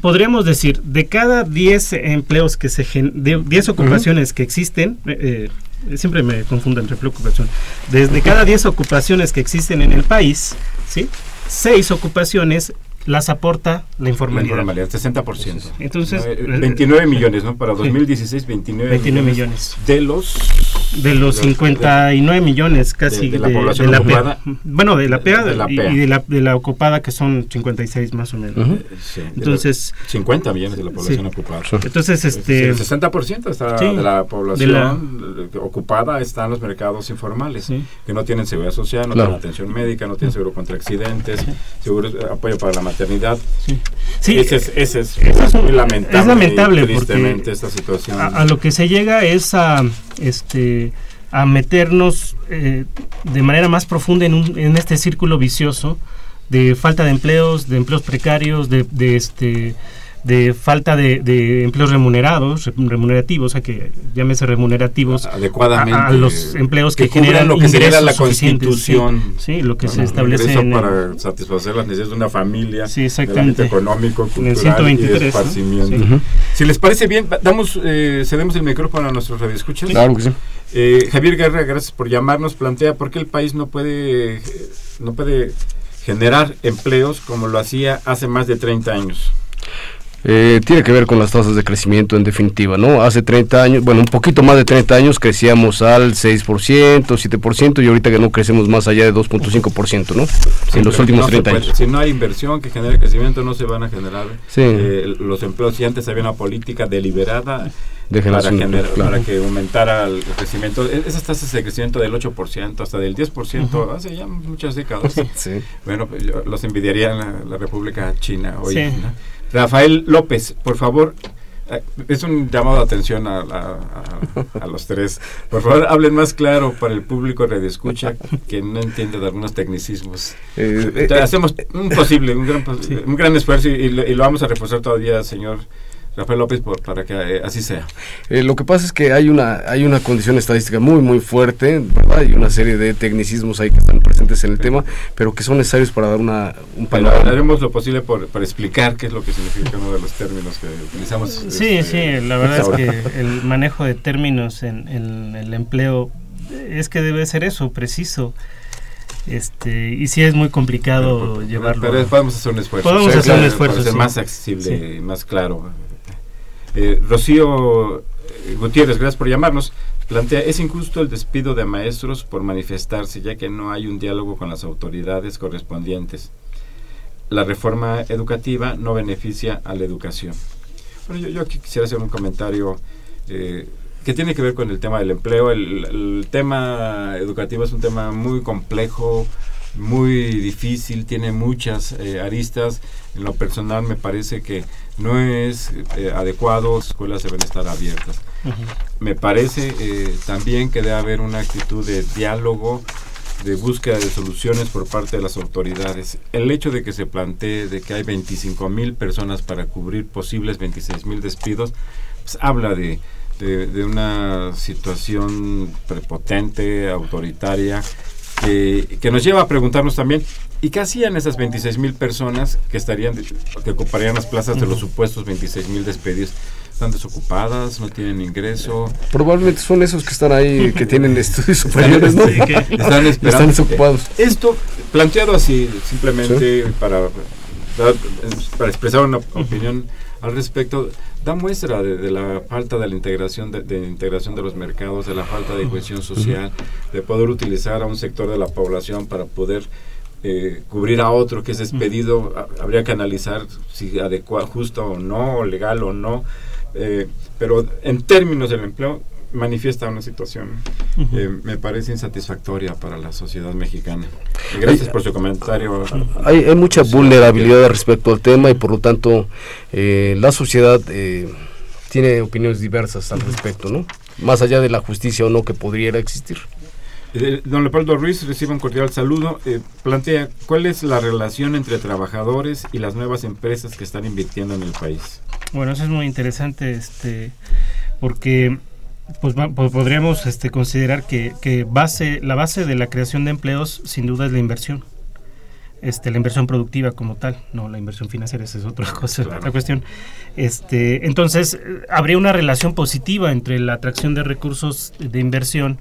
podríamos decir, de cada 10 empleos que se de 10 ocupaciones que existen, eh, eh, siempre me confundo entre ocupación, desde cada 10 ocupaciones que existen en el país, ¿sí? 6 ocupaciones las aporta la informalidad. La informalidad, 60%. Entonces, 29 eh, millones, ¿no? Para 2016, 29, 29 millones, De los... De los 59 millones casi de, la población ocupada. bueno, de la PEA, y, de, la, de la ocupada que son 56 más o menos. Entonces... 50 millones de la población ocupada. Entonces, este... El 60% está de la población ocupada está en los mercados informales, que no tienen seguridad social, no tienen atención médica, no tienen seguro contra accidentes, seguro apoyo para la maternidad. Sí, sí ese es, ese es, es, muy lamentable. Es lamentable tristemente esta situación. A, lo que se llega es a, este, a meternos eh, de manera más profunda en, un, en este círculo vicioso de falta de empleos, de empleos precarios, de, de este de falta de, empleos remunerados, remunerativos, a que llámese remunerativos adecuadamente a, los empleos que, generan lo que genera la constitución, sí, lo que se establece en para satisfacer las necesidades de una familia, sí, exactamente, económico, cultural y de esparcimiento. Si les parece bien, damos eh, cedemos el micrófono a nuestros radioescuchas. Claro que sí. Eh, Javier Guerra, gracias por llamarnos. Plantea por qué el país no puede no puede generar empleos como lo hacía hace más de 30 años. Eh, tiene que ver con las tasas de crecimiento en definitiva, ¿no? Hace 30 años, bueno, un poquito más de 30 años crecíamos al 6%, 7% y ahorita que no crecemos más allá de 2.5%, ¿no? en los últimos 30 años. Si no hay inversión que genere crecimiento, no se van a generar eh, los empleos. Si antes había una política deliberada para, generar, para que aumentara el crecimiento, e-, esas tasas de crecimiento del 8%, hasta del 10%, hace ya muchas décadas. (laughs) Bueno, pues yo los envidiaría en la, República China hoy. Rafael López, por favor, eh, es un llamado de atención a, los tres. Por favor, hablen más claro para el público de escucha que no entiende de algunos tecnicismos. Eh, eh, hacemos un posible, un gran, un gran esfuerzo y, lo, y, lo, vamos a reforzar todavía, señor Rafael López, para que eh, así sea. Eh, lo que pasa es que hay una, hay una condición estadística muy, muy fuerte, ¿verdad? Y una serie de tecnicismos ahí que están presentes en el tema, pero que son necesarios para dar una, un panorama. haremos lo posible por, para explicar qué es lo que significa uno de los términos que utilizamos. Sí, este, sí, la (laughs) verdad es que el manejo de términos en, en el empleo es que debe ser eso, preciso este y sí es muy complicado llevarlo pero podemos hacer un esfuerzo podemos hacer un esfuerzo sí. más accesible más claro eh, Rocío eh, Gutiérrez, gracias por llamarnos. Plantea, es injusto el despido de maestros por manifestarse, ya que no hay un diálogo con las autoridades correspondientes. La reforma educativa no beneficia a la educación. Bueno, yo, quisiera hacer un comentario eh, que tiene que ver con el tema del empleo. el, tema educativo es un tema muy complejo, muy difícil, tiene muchas eh, aristas. En lo personal me parece que no es eh, adecuado, las escuelas deben estar abiertas. Me parece eh, también que debe haber una actitud de diálogo, de búsqueda de soluciones por parte de las autoridades. El hecho de que se plantee de que hay 25 mil personas para cubrir posibles 26 mil despidos, pues habla de, de una situación prepotente, autoritaria, que, nos lleva a preguntarnos también, ¿y qué hacían esas 26 mil personas que estarían que ocuparían las plazas de los supuestos 26 mil despedidos? ¿Están desocupadas? ¿No tienen ingreso? Probablemente son esos que están ahí, que tienen (laughs) estudios superiores, ¿no? (laughs) están, están desocupados. Esto, planteado así, simplemente para, para expresar una opinión al respecto, da muestra de, la falta de la integración de, integración de los mercados, de la falta de cohesión social, de poder utilizar a un sector de la población para poder eh, cubrir a otro que es despedido. habría que analizar si adecuado, justo o no, legal o no. Eh, pero en términos del empleo, manifiesta una situación eh, me parece insatisfactoria para la sociedad mexicana. Y gracias por su comentario. Hay, hay mucha vulnerabilidad respecto al tema y por lo tanto eh, la sociedad eh, tiene opiniones diversas al respecto, ¿no? Más allá de la justicia o no que podría existir. Eh, Don Leopoldo Ruiz recibe un cordial saludo. Eh, plantea, ¿cuál es la relación entre trabajadores y las nuevas empresas que están invirtiendo en el país? Bueno, eso es muy interesante, este, porque pues, pues, podríamos este, considerar que, que base, la base de la creación de empleos sin duda es la inversión. Este, la inversión productiva como tal, no la inversión financiera, esa es otra (laughs) cosa, Claro. otra cuestión. Este, entonces, habría una relación positiva entre la atracción de recursos de inversión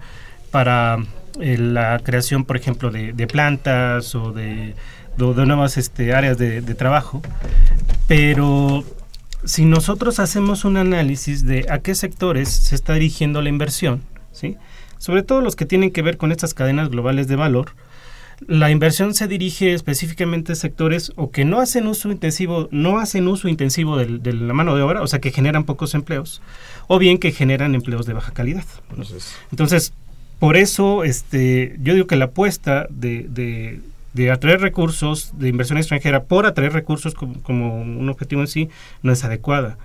para eh, la creación, por ejemplo, de, de plantas o de, de- de nuevas este, áreas de, de trabajo. Pero si nosotros hacemos un análisis de a qué sectores se está dirigiendo la inversión, ¿sí? sobre todo los que tienen que ver con estas cadenas globales de valor, la inversión se dirige específicamente a sectores o que no hacen uso intensivo, no hacen uso intensivo del- de la mano de obra, o sea que generan pocos empleos, o bien que generan empleos de baja calidad. ¿no? Entonces, por eso este, yo digo que la apuesta de, de- de atraer recursos de inversión extranjera por atraer recursos como, como un objetivo en sí no es adecuada.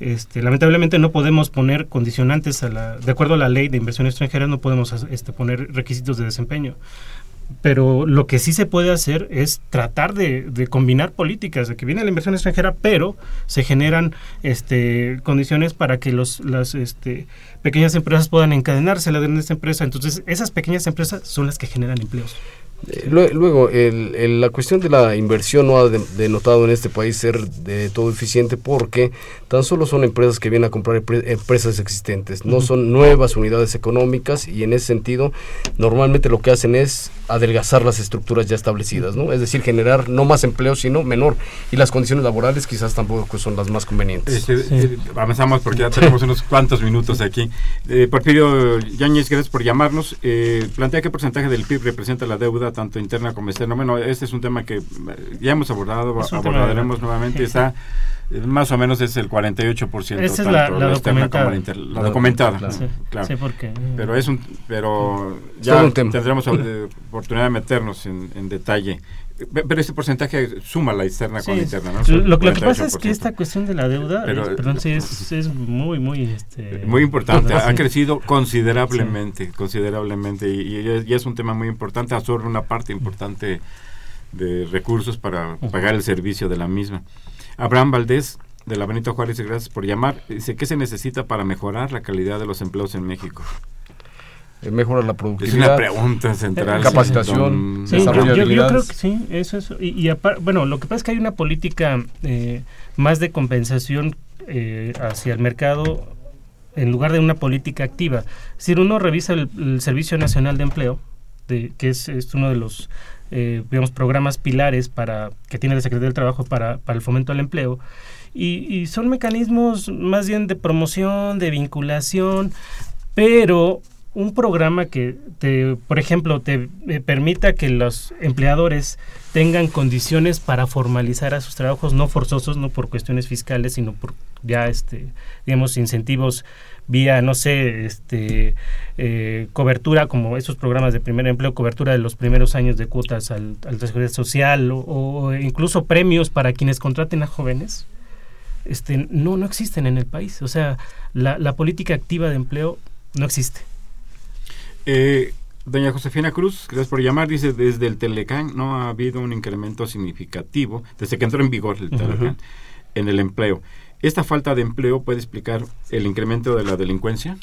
Este, lamentablemente no podemos poner condicionantes a la, de acuerdo a la ley de inversión extranjera, no podemos este, poner requisitos de desempeño. Pero lo que sí se puede hacer es tratar de, de combinar políticas, de que viene la inversión extranjera, pero se generan este, condiciones para que los, las pequeñas empresas puedan encadenarse a la grandes empresas. Entonces, esas pequeñas empresas son las que generan empleos. Eh, lue- Luego, el- el- la cuestión de la inversión no ha de- denotado en este país ser de todo eficiente porque tan solo son empresas que vienen a comprar empre- empresas existentes, no son nuevas unidades económicas y en ese sentido normalmente lo que hacen es adelgazar las estructuras ya establecidas, ¿no? Es decir, generar no más empleo sino menor y las condiciones laborales quizás tampoco son las más convenientes. Este, eh, avanzamos porque ya tenemos unos cuantos minutos aquí. Eh, Porfirio Yáñez, gracias por llamarnos. Eh, plantea qué porcentaje del PIB representa la deuda, tanto interna como externa. Bueno, este es un tema que eh, ya hemos abordado, abordaremos de- nuevamente. Está eh, más o menos es el 48%. Esa es tanto la- la externa como documentada. la interna. La La documentada, claro. Sí, claro. sí, porque... Pero es un, pero ya todo un tema. tendremos (clears throat) eh, oportunidad de meternos en, en detalle. Pe- Pero este porcentaje suma la externa con la interna, ¿no? Lo, lo que pasa es que 48%. esta cuestión de la deuda, Pero- es- perdón, sí, es, es muy, muy... Este, Muy importante, ha sí. crecido considerablemente, considerablemente y, y es un tema muy importante, absorbe una parte importante de recursos para pagar el servicio de la misma. Abraham Valdés, de la Benito Juárez, gracias por llamar. Dice, ¿qué se necesita para mejorar la calidad de los empleos en México? Eh, Mejora la Es productividad. una pregunta central. Capacitación, don- Sí, desarrollo yo, de yo- yo creo que sí, eso es. Y, y bueno, lo que pasa es que hay una política eh, más de compensación eh, hacia el mercado en lugar de una política activa. Es decir, uno revisa el, el Servicio Nacional de Empleo, de, que es, es uno de los eh, digamos, programas pilares para que tiene la Secretaría del Trabajo para, para el fomento al empleo. Y, y son mecanismos más bien de promoción, de vinculación, pero un programa que, te, por ejemplo, te eh, permita que los empleadores tengan condiciones para formalizar a sus trabajos no forzosos, no por cuestiones fiscales, sino por ya, este, digamos, incentivos vía, no sé, este, eh, cobertura, como esos programas de primer empleo, cobertura de los primeros años de cuotas al, al seguridad social o, incluso premios para quienes contraten a jóvenes, este, no, no existen en el país. O sea, la política activa de empleo no existe. Eh, doña Josefina Cruz, gracias por llamar. Dice, desde el Telecán no ha habido un incremento significativo, desde que entró en vigor el Telecán, en el empleo. ¿Esta falta de empleo puede explicar el incremento de la delincuencia?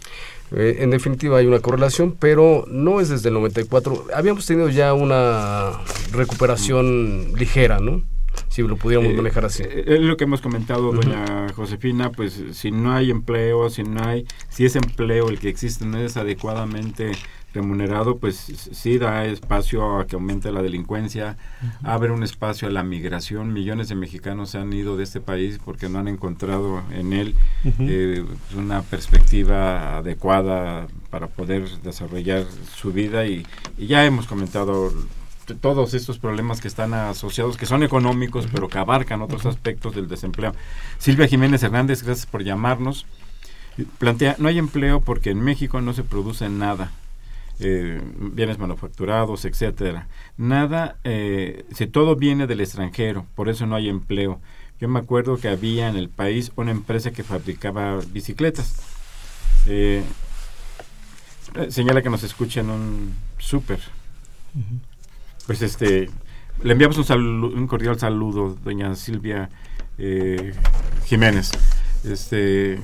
Eh, en definitiva hay una correlación, pero no es desde el 94. Habíamos tenido ya una recuperación ligera, ¿no? Si lo pudiéramos Eh, manejar así. eh, Es lo que hemos comentado, doña Josefina, pues si no hay empleo, si no hay, si ese empleo el que existe no es adecuadamente remunerado, pues sí da espacio a que aumente la delincuencia, abre un espacio a la migración. Millones de mexicanos se han ido de este país porque no han encontrado en él eh, una perspectiva adecuada para poder desarrollar su vida y, y ya hemos comentado todos estos problemas que están asociados, que son económicos, pero que abarcan otros aspectos del desempleo. Silvia Jiménez Hernández, gracias por llamarnos. Plantea, no hay empleo porque en México no se produce nada. Eh, bienes manufacturados, etcétera. Nada, eh, si todo viene del extranjero, por eso no hay empleo. Yo me acuerdo que había en el país una empresa que fabricaba bicicletas. Eh, señala que nos escucha en un súper. Pues este, le enviamos un, un cordial saludo, doña Silvia Jiménez. Este,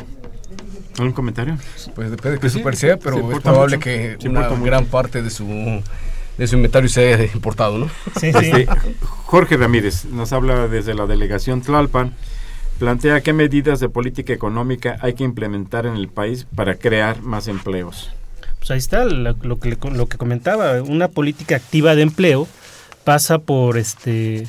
¿Algún comentario? Pues depende de que super sea, pero es probable que una gran parte de su de su inventario se haya importado, ¿no? Sí, este, Jorge Ramírez nos habla desde la delegación Tlalpan, plantea qué medidas de política económica hay que implementar en el país para crear más empleos. Pues ahí está lo, que, lo que comentaba, una política activa de empleo pasa por este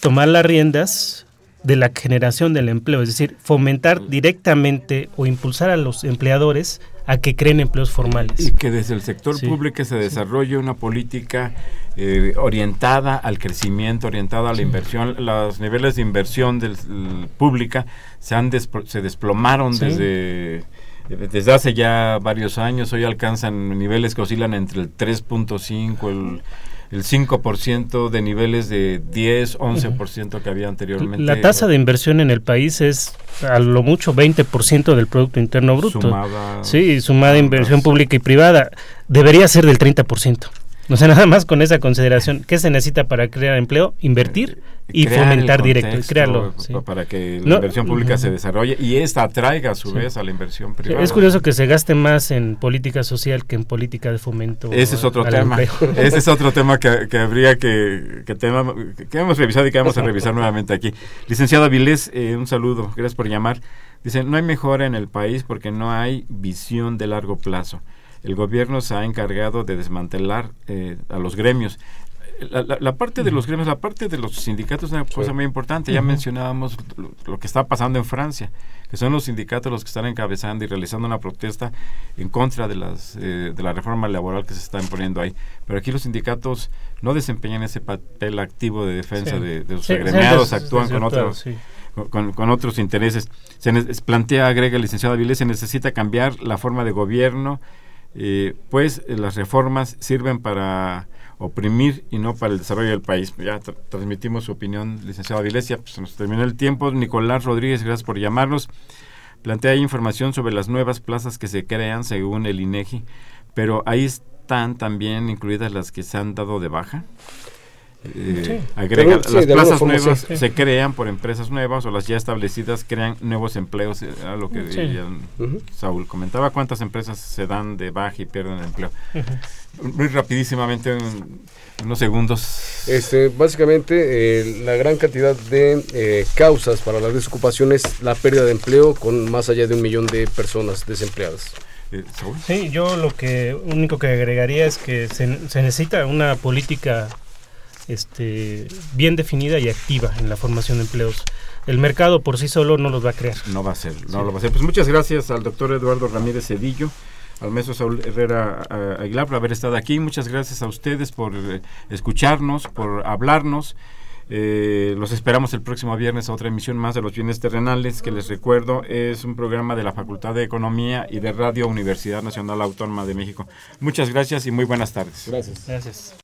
tomar las riendas de la generación del empleo, es decir, fomentar directamente o impulsar a los empleadores a que creen empleos formales. Y que desde el sector público se desarrolle una política eh, orientada al crecimiento, orientada a la inversión. Los niveles de inversión del, pública se, han se desplomaron desde desde hace ya varios años, hoy alcanzan niveles que oscilan entre el 3.5, el el 5% de niveles de 10, 11% que había anteriormente. La tasa de inversión en el país es a lo mucho 20% del Producto Interno Bruto. Sumada. Sí, sumada inversión pública y privada. Debería ser del 30%. O sea, (laughs) nada más con esa consideración, ¿qué se necesita para crear empleo? Invertir y fomentar directo, crearlo. Para que la inversión pública se desarrolle y esta atraiga a su vez a la inversión privada. es curioso que se gaste más en política social que en política de fomento. Ese es otro tema. (laughs) Ese es otro tema que, que habría que, que, tema, que hemos revisado y que vamos a revisar nuevamente aquí. Licenciado Avilés, eh, un saludo, gracias por llamar. Dice, no hay mejora en el país porque no hay visión de largo plazo el gobierno se ha encargado de desmantelar eh, a los gremios. La, parte de los gremios, la parte de los sindicatos es una cosa muy importante. Ya mencionábamos lo, que está pasando en Francia, que son los sindicatos los que están encabezando y realizando una protesta en contra de, las, eh, de la reforma laboral que se está imponiendo ahí. Pero aquí los sindicatos no desempeñan ese papel activo de defensa de, de, sus agremiados, actúan con otros. Con, otros intereses. Se plantea, agrega el licenciado Avilés, se necesita cambiar la forma de gobierno eh, pues eh, las reformas sirven para oprimir y no para el desarrollo del país. Ya transmitimos su opinión, licenciado Avilesia, pues nos terminó el tiempo. Nicolás Rodríguez, gracias por llamarnos. Plantea información sobre las nuevas plazas que se crean según el INEGI, pero ahí están también incluidas las que se han dado de baja. Eh, las plazas nuevas se crean por empresas nuevas o las ya establecidas crean nuevos empleos a lo que Saúl comentaba cuántas empresas se dan de baja y pierden empleo muy rapidísimamente en unos segundos. Este básicamente eh, la gran cantidad de eh, causas para la desocupación es la pérdida de empleo con más allá de un millón de personas desempleadas. Sí, yo lo que único que agregaría es que se, se necesita una política este, bien definida y activa en la formación de empleos. El mercado por sí solo no los va a crear. No va a ser, no lo va a hacer. Pues muchas gracias al doctor Eduardo Ramírez Cedillo, al maestro Saúl Herrera Aguilar por haber estado aquí. Muchas gracias a ustedes por eh, escucharnos, por hablarnos. Eh, los esperamos el próximo viernes a otra emisión más de los bienes terrenales, que les recuerdo es un programa de la Facultad de Economía y de Radio Universidad Nacional Autónoma de México. Muchas gracias y muy buenas tardes. Gracias. Gracias.